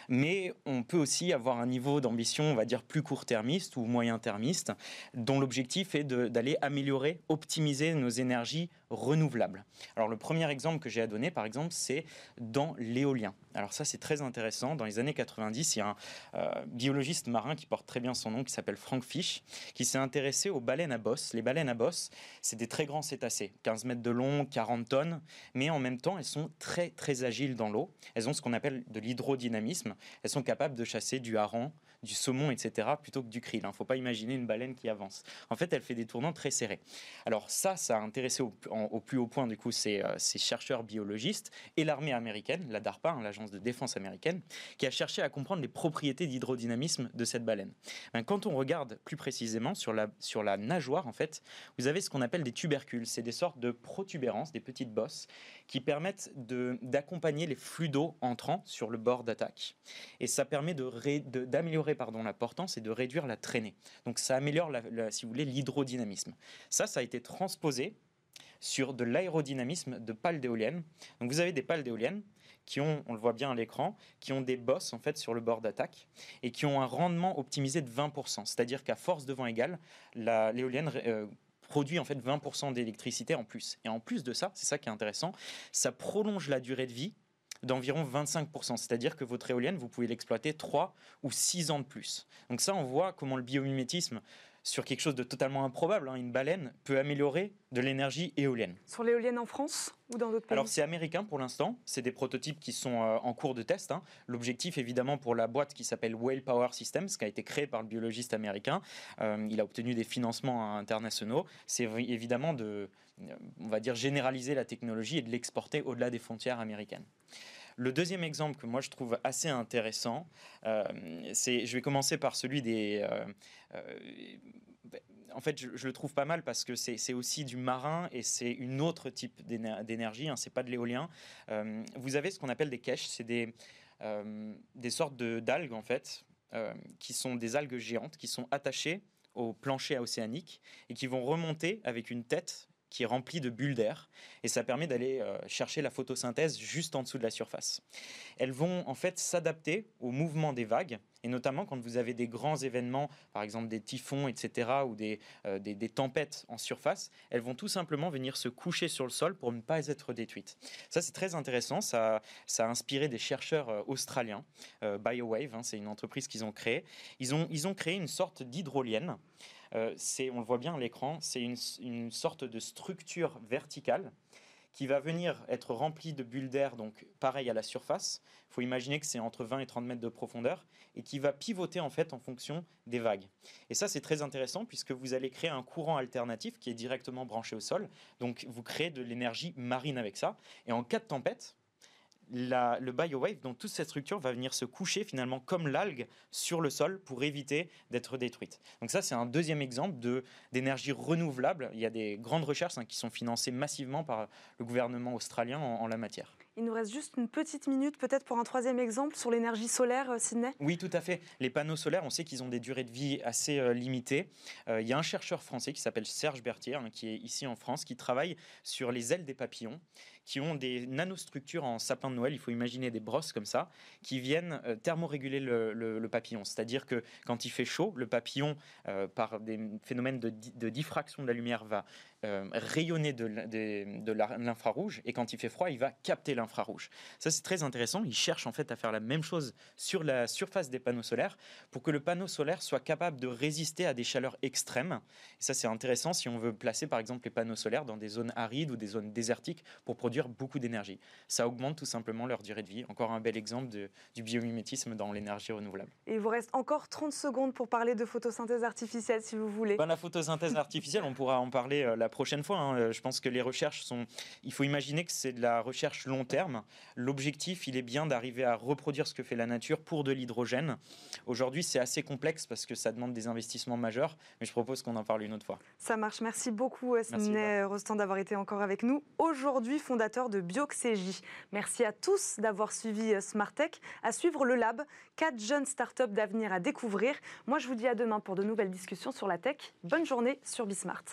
Mais on peut aussi avoir un niveau d'ambition, on va dire, plus court-termiste ou moyen-termiste, dont l'objectif est d'aller améliorer, optimiser nos énergies renouvelables. Alors le premier exemple que j'ai à donner, par exemple, c'est dans l'éolien. Alors ça, c'est très intéressant. Dans les années 90, il y a un euh, biologiste marin qui porte très bien son nom, qui s'appelle Frank Fish, qui s'est intéressé aux baleines à bosse. Les baleines à bosse, c'est des très grands cétacés, 15 mètres de long, 40 tonnes, mais en même temps, elles sont très très agiles dans l'eau. Elles ont ce qu'on appelle de l'hydrodynamisme. Elles sont capables de chasser du hareng, du saumon, etc., plutôt que du krill. Il hein. ne faut pas imaginer une baleine qui avance. En fait, elle fait des tournants très serrés. Alors ça, ça a intéressé au, plus haut point, du coup, ces, euh, ces chercheurs biologistes et l'armée américaine, la DARPA, hein, l'agence de défense américaine, qui a cherché à comprendre les propriétés d'hydrodynamisme de cette baleine. Ben, quand on regarde plus précisément sur la, sur la nageoire, en fait, vous avez ce qu'on appelle des tubercules. C'est des sortes de protubérances, des petites bosses, qui permettent d'accompagner les flux d'eau entrant sur le bord d'attaque. Et ça permet d'améliorer de, pardon, la portance et de réduire la traînée. Donc ça améliore, si vous voulez, l'hydrodynamisme. Ça, ça a été transposé sur de l'aérodynamisme de pales d'éoliennes. Donc vous avez des pales d'éoliennes qui ont, on le voit bien à l'écran, qui ont des bosses en fait sur le bord d'attaque et qui ont un rendement optimisé de 20%. C'est-à-dire qu'à force de vent égal, l'éolienne euh, produit en fait 20% d'électricité en plus. Et en plus de ça, c'est ça qui est intéressant, ça prolonge la durée de vie d'environ 25%. C'est-à-dire que votre éolienne, vous pouvez l'exploiter 3 ou 6 ans de plus. Donc ça, on voit comment le biomimétisme sur quelque chose de totalement improbable. Hein. Une baleine peut améliorer de l'énergie éolienne. Sur l'éolienne en France ou dans d'autres pays Alors c'est américain pour l'instant. C'est des prototypes qui sont euh, en cours de test. Hein. L'objectif évidemment pour la boîte qui s'appelle Whale Power Systems, qui a été créée par le biologiste américain, euh, il a obtenu des financements internationaux. C'est évidemment de, on va dire, généraliser la technologie et de l'exporter au-delà des frontières américaines. Le deuxième exemple que moi je trouve assez intéressant, euh, c'est, je vais commencer par celui des... Euh, euh, en fait, je, le trouve pas mal parce que c'est aussi du marin et c'est une autre type d'énergie, hein, c'est pas de l'éolien. vous avez ce qu'on appelle des caches, c'est des, des sortes d'algues en fait, qui sont des algues géantes qui sont attachées au plancher océanique et qui vont remonter avec une tête qui est rempli de bulles d'air et ça permet d'aller euh, chercher la photosynthèse juste en dessous de la surface. Elles vont en fait s'adapter au mouvement des vagues et notamment quand vous avez des grands événements, par exemple des typhons, etc., ou des, euh, des, tempêtes en surface, elles vont tout simplement venir se coucher sur le sol pour ne pas être détruites. Ça, c'est très intéressant. Ça, ça a inspiré des chercheurs euh, australiens, BioWave, hein, c'est une entreprise qu'ils ont créée. Ils ont, ils ont créé une sorte d'hydrolienne. Euh, c'est, on le voit bien à l'écran, c'est une, sorte de structure verticale qui va venir être remplie de bulles d'air, donc pareil à la surface. Il faut imaginer que c'est entre 20 et 30 mètres de profondeur et qui va pivoter en fait en fonction des vagues. Et ça c'est très intéressant puisque vous allez créer un courant alternatif qui est directement branché au sol. Donc vous créez de l'énergie marine avec ça. Et en cas de tempête, le biowave, donc toute cette structure va venir se coucher finalement comme l'algue sur le sol pour éviter d'être détruite. Donc ça, c'est un deuxième exemple d'énergie renouvelable. Il y a des grandes recherches hein, qui sont financées massivement par le gouvernement australien en la matière. Il nous reste juste une petite minute peut-être pour un troisième exemple sur l'énergie solaire, euh, Sydney? Oui, tout à fait. Les panneaux solaires, on sait qu'ils ont des durées de vie assez euh, limitées. Euh, il y a un chercheur français qui s'appelle Serge Berthier, hein, qui est ici en France, qui travaille sur les ailes des papillons, qui ont des nanostructures en sapin de Noël. Il faut imaginer des brosses comme ça, qui viennent thermoréguler le, papillon. C'est-à-dire que quand il fait chaud, le papillon, par des phénomènes de, de diffraction de la lumière, va euh, rayonner de, de, l'infrarouge et quand il fait froid, il va capter l'infrarouge. Ça, c'est très intéressant. Il cherche en fait à faire la même chose sur la surface des panneaux solaires pour que le panneau solaire soit capable de résister à des chaleurs extrêmes. Et ça, c'est intéressant si on veut placer par exemple les panneaux solaires dans des zones arides ou des zones désertiques pour produire beaucoup d'énergie. Ça augmente tout simplement leur durée de vie. Encore un bel exemple de, du biomimétisme dans l'énergie renouvelable. Et il vous reste encore 30 secondes pour parler de photosynthèse artificielle si vous voulez. Ben, la photosynthèse artificielle, on pourra en parler euh, la prochaine fois. Hein. Euh, je pense que les recherches sont. Il faut imaginer que c'est de la recherche long terme. L'objectif, il est bien d'arriver à reproduire ce que fait la nature pour de l'hydrogène. Aujourd'hui, c'est assez complexe parce que ça demande des investissements majeurs, mais je propose qu'on en parle une autre fois. Ça marche. Merci beaucoup, Sidney Rostand, d'avoir été encore avec nous. Aujourd'hui, fondateur de Bioxégie. Merci à tous d'avoir suivi euh, Smartech. À suivre le Lab, quatre jeunes startups d'avenir à découvrir. Moi, je vous dis à demain pour de nouvelles discussions sur la tech. Bonne journée sur Bismart.